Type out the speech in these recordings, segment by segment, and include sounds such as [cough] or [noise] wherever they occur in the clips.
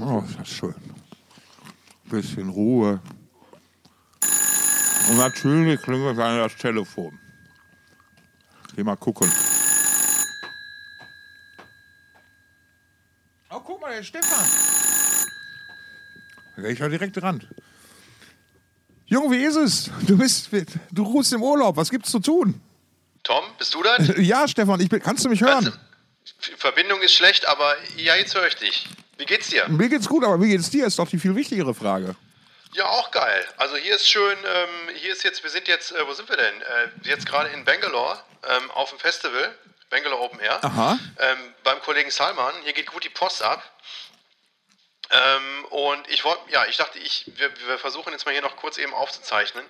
Oh, ist das schön. Bisschen Ruhe. Und natürlich klingelt dann das Telefon. Geh mal gucken. Oh, guck mal, der Stefan. Da gehe ich ja direkt ran. Junge, wie ist es? Du bist, du ruhst im Urlaub. Was gibt's zu tun? Tom, bist du das? [laughs] Ja, Stefan, ich bin, kannst du mich hören? Also, Verbindung ist schlecht, aber ja, jetzt höre ich dich. Dir? Mir geht's gut, aber wie geht's dir? Ist doch die viel wichtigere Frage. Ja, auch geil. Also hier ist schön, ähm, hier ist jetzt, wir sind jetzt, äh, wo sind wir denn? Äh, jetzt gerade in Bangalore ähm, auf dem Festival, Bangalore Open Air, Aha. ähm, beim Kollegen Salman. Hier geht gut die Post ab. Ähm, und ich wollte, ja, ich dachte, ich, wir, wir versuchen jetzt mal hier noch kurz eben aufzuzeichnen.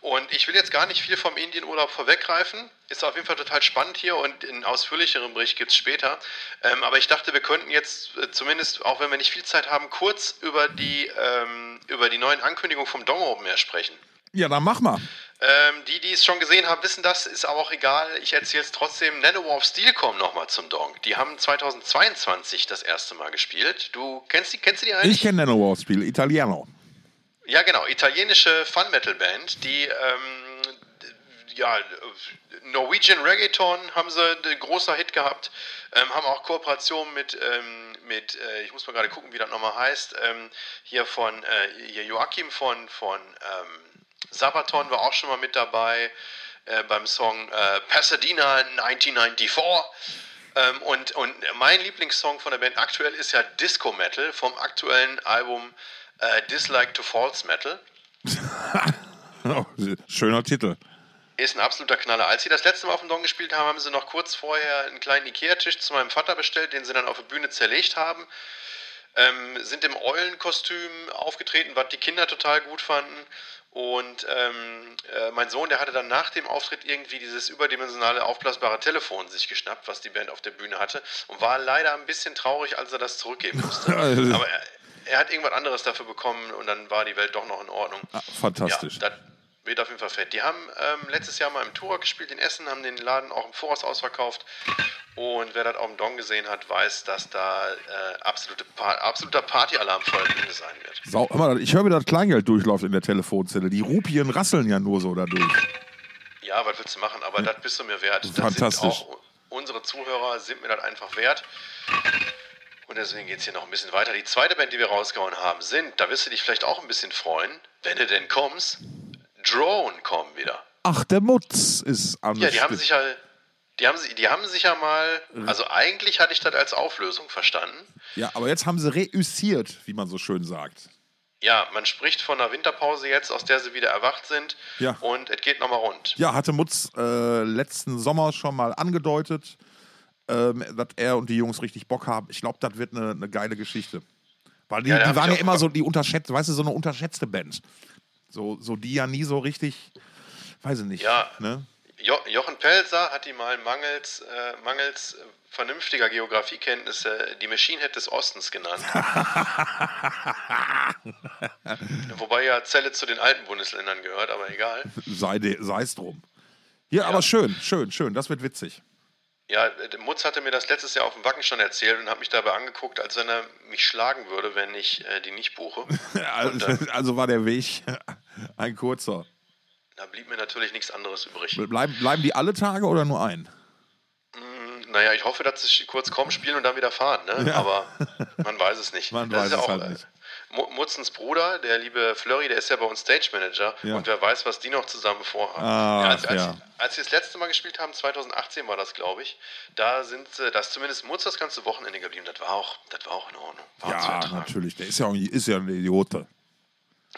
Und ich will jetzt gar nicht viel vom Indienurlaub vorweggreifen. Ist auf jeden Fall total spannend hier und einen ausführlicheren Bericht gibt es später. Ähm, aber ich dachte, wir könnten jetzt äh, zumindest, auch wenn wir nicht viel Zeit haben, kurz über die, ähm, über die neuen Ankündigungen vom Dong Open Air sprechen. Ja, dann mach mal. Ähm, die, die es schon gesehen haben, wissen das, ist aber auch egal. Ich erzähle es trotzdem. Nanowar of Steel kommen nochmal zum Dong. Die haben 2022 das erste Mal gespielt. Du kennst die, kennst du die eigentlich? Ich kenne Nanowar Spiel, Italiano. Ja, genau. Italienische Fun-Metal-Band, die ähm, ja, Norwegian Reggaeton haben sie, ein großer Hit gehabt, ähm, haben auch Kooperationen mit, ähm, mit äh, ich muss mal gerade gucken, wie das nochmal heißt, ähm, hier von äh, hier Joachim von, von ähm, Sabaton war auch schon mal mit dabei äh, beim Song äh, Pasadena 1994. Ähm, und, und mein Lieblingssong von der Band aktuell ist ja Disco Metal vom aktuellen Album äh, Dislike to False Metal. [laughs] Oh, schöner Titel. Ist ein absoluter Knaller. Als sie das letzte Mal auf dem Don gespielt haben, haben sie noch kurz vorher einen kleinen Ikea-Tisch zu meinem Vater bestellt, den sie dann auf der Bühne zerlegt haben. Ähm, sind im Eulenkostüm aufgetreten, was die Kinder total gut fanden. Und ähm, äh, mein Sohn, der hatte dann nach dem Auftritt irgendwie dieses überdimensionale aufblasbare Telefon sich geschnappt, was die Band auf der Bühne hatte, und war leider ein bisschen traurig, als er das zurückgeben musste. [laughs] Aber er, er hat irgendwas anderes dafür bekommen und dann war die Welt doch noch in Ordnung. Ah, fantastisch. Ja, das wird auf jeden Fall fett. Die haben ähm, letztes Jahr mal im Tourer gespielt in Essen, haben den Laden auch im Voraus ausverkauft. Und wer das auf dem Dong gesehen hat, weiß, dass da äh, absolute pa absoluter Partyalarm Bühne sein wird. Sau, mal, ich höre, wie das Kleingeld durchläuft in der Telefonzelle. Die Rupien rasseln ja nur so dadurch. Ja, was willst du machen? Aber das bist du mir wert. Fantastisch. Auch, unsere Zuhörer sind mir das einfach wert. Und deswegen geht es hier noch ein bisschen weiter. Die zweite Band, die wir rausgehauen haben, sind, da wirst du dich vielleicht auch ein bisschen freuen, wenn du denn kommst, Drone kommen wieder. Ach, der Mutz ist am Ja, die haben sich ja, die haben, die haben sich ja mal, also eigentlich hatte ich das als Auflösung verstanden. Ja, aber jetzt haben sie reüssiert, wie man so schön sagt. Ja, man spricht von einer Winterpause jetzt, aus der sie wieder erwacht sind. Ja. Und es geht nochmal rund. Ja, hatte Mutz äh, letzten Sommer schon mal angedeutet, ähm, dass er und die Jungs richtig Bock haben. Ich glaube, das wird eine eine geile Geschichte. Weil die, Ja, die waren ja immer so, die unterschätzt, weißt du, so eine unterschätzte Band. So, so die ja nie so richtig, weiß ich nicht. Ja. Ne? Jo Jochen Pelzer hat die mal mangels, äh, mangels äh, vernünftiger Geografiekenntnisse die Machine Head des Ostens genannt. [laughs] Wobei ja Celle zu den alten Bundesländern gehört, aber egal. Sei es drum. Ja, aber schön, schön, schön. Das wird witzig. Ja, der Mutz hatte mir das letztes Jahr auf dem Wackenstand erzählt und hat mich dabei angeguckt, als wenn er mich schlagen würde, wenn ich äh, die nicht buche. [laughs] Also, also war der Weg [laughs] ein kurzer. Da blieb mir natürlich nichts anderes übrig. Bleiben, bleiben die alle Tage oder nur ein? Naja, ich hoffe, dass sie kurz kommen, spielen und dann wieder fahren, ne? Ja. aber man weiß es nicht. [laughs] Man das weiß ist ja es auch, halt äh, nicht. Mu- Mutzens Bruder, der liebe Flurry, der ist ja bei uns Stage Manager Ja. und wer weiß, was die noch zusammen vorhaben. Ach, als, als, ja. als sie das letzte Mal gespielt haben, 2018 war das, glaube ich, da sind sie, das zumindest Mutz das ganze Wochenende geblieben. Das war auch, das war auch in Ordnung. War Ja, natürlich. Der ist ja, auch- ist ja ein Idiote.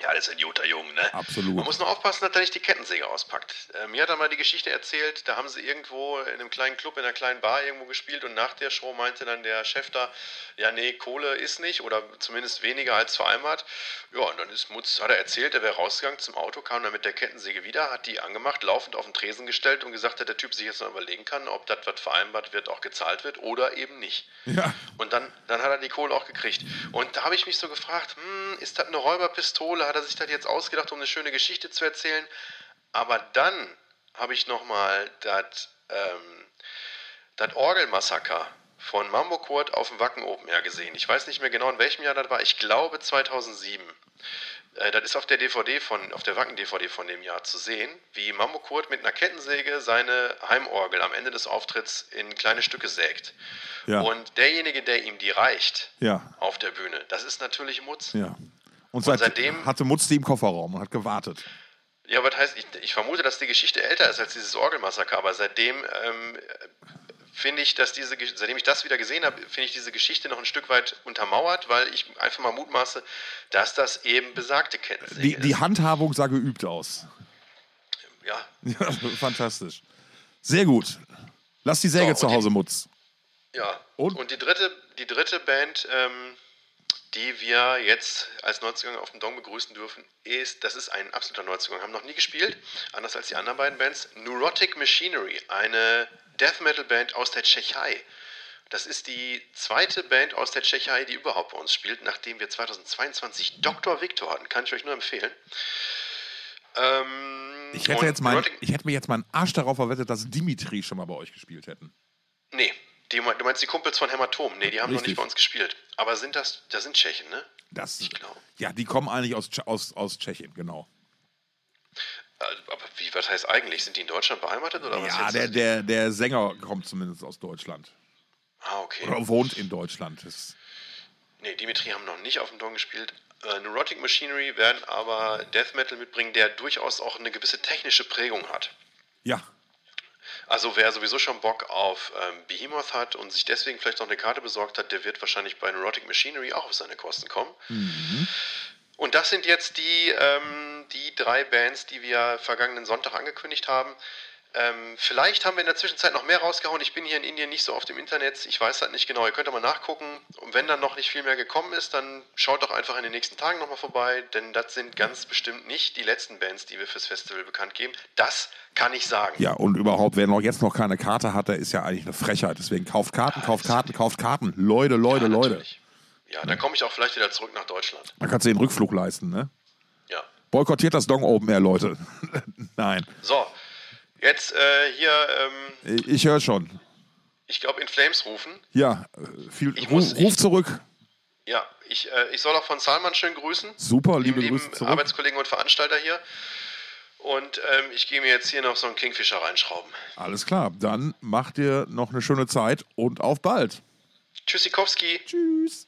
Ja, das ist ein guter Junge, ne? Absolut. Man muss nur aufpassen, dass er nicht die Kettensäge auspackt. Äh, mir hat er mal die Geschichte erzählt, da haben sie irgendwo in einem kleinen Club, in einer kleinen Bar irgendwo gespielt und nach der Show meinte dann der Chef da, ja, nee, Kohle ist nicht oder zumindest weniger als vereinbart. Ja, und dann ist Mutz, hat er erzählt, er wäre rausgegangen zum Auto, kam dann mit der Kettensäge wieder, hat die angemacht, laufend auf den Tresen gestellt und gesagt, dass der Typ sich jetzt noch überlegen kann, ob das, was vereinbart wird, auch gezahlt wird oder eben nicht. Ja. Und dann, dann hat er die Kohle auch gekriegt. Und da habe ich mich so gefragt, hm, ist das eine Räuberpistole? Hat er sich das jetzt ausgedacht, um eine schöne Geschichte zu erzählen? Aber dann habe ich nochmal das ähm, das Orgelmassaker von Mambo Quad auf dem Wacken Open Air gesehen. Ich weiß nicht mehr genau, in welchem Jahr das war. Ich glaube 2007. Äh, das ist auf der DVD von, auf der Wacken-DVD von dem Jahr zu sehen, wie Mambo Kurt mit einer Kettensäge seine Heimorgel am Ende des Auftritts in kleine Stücke sägt. Ja. Und derjenige, der ihm die reicht Ja. auf der Bühne, das ist natürlich Mutz. Ja. Und, seit, seitdem- hatte Mutz die im Kofferraum und hat gewartet. Ja, was heißt, ich, ich vermute, dass die Geschichte älter ist als dieses Orgelmassaker, aber seitdem ähm, finde ich, dass diese, seitdem ich das wieder gesehen habe, finde ich diese Geschichte noch ein Stück weit untermauert, weil ich einfach mal mutmaße, dass das eben besagte Kettensäge Die, die ist. Handhabung sah geübt aus. Ja, Ja, [laughs] fantastisch. Sehr gut. Lass die Säge So, und zu die- Hause, Mutz. Ja, Und? und, die, dritte, die dritte Band, ähm, die wir jetzt als Neuzugang auf dem Dong begrüßen dürfen, ist, das ist ein absoluter Neuzugang, haben noch nie gespielt, anders als die anderen beiden Bands, Neurotic Machinery, eine Death Metal Band aus der Tschechei. Das ist die zweite Band aus der Tschechei, die überhaupt bei uns spielt, nachdem wir 2022 Dr. Victor hatten, kann ich euch nur empfehlen. Ähm, Ich hätte, jetzt mein, ich hätte mir jetzt meinen Arsch darauf verwettet, dass Dimitri schon mal bei euch gespielt hätten. Nee, die, du meinst die Kumpels von Hämatom? Nee, die haben noch Richtig. nicht bei uns gespielt. Aber sind das, das sind Tschechen, ne? Das, glaube. ja, die kommen eigentlich aus, aus, aus Tschechien, genau. Äh, Aber wie, was heißt eigentlich? Sind die in Deutschland beheimatet oder was? Ja, der, der, der Sänger kommt zumindest aus Deutschland. Ah, okay. Oder wohnt in Deutschland. Das, Nee, Dimitri haben noch nicht auf dem Don gespielt. Äh, Neurotic Machinery werden aber Death Metal mitbringen, der durchaus auch eine gewisse technische Prägung hat. ja, Also wer sowieso schon Bock auf ähm, Behemoth hat und sich deswegen vielleicht noch eine Karte besorgt hat, der wird wahrscheinlich bei Neurotic Machinery auch auf seine Kosten kommen. Und das sind jetzt die, ähm, die drei Bands, die wir vergangenen Sonntag angekündigt haben. Ähm, vielleicht haben wir in der Zwischenzeit noch mehr rausgehauen. Ich bin hier in Indien nicht so auf dem Internet. Ich weiß halt nicht genau. Ihr könnt aber nachgucken. Und wenn dann noch nicht viel mehr gekommen ist, dann schaut doch einfach in den nächsten Tagen nochmal vorbei. Denn das sind ganz bestimmt nicht die letzten Bands, die wir fürs Festival bekannt geben. Das kann ich sagen. ja, und überhaupt, wer noch jetzt noch keine Karte hat, der ist ja eigentlich eine Frechheit. Deswegen kauft Karten, kauft Karten, kauft Karten. Leute, Leute, Ja, Leute. Ja, dann komme ich auch vielleicht wieder zurück nach Deutschland. Dann kannst du den Rückflug leisten, ne? Ja. Boykottiert das Dong Open Air, Leute. [laughs] Nein, So, jetzt äh, hier, ähm, ich höre schon. ich glaube, in Flames rufen. Ja, äh, viel, Ich ruf, muss- ruf ich- zurück. Ja, ich, äh, ich soll auch von Salman schön grüßen. Super, liebe dem Grüße lieben zurück. Arbeitskollegen und Veranstalter hier. Und ähm, ich gehe mir jetzt hier noch so einen Kingfisher reinschrauben. Alles klar, dann macht dir noch eine schöne Zeit und auf bald. Tschüssikowski. Tschüss.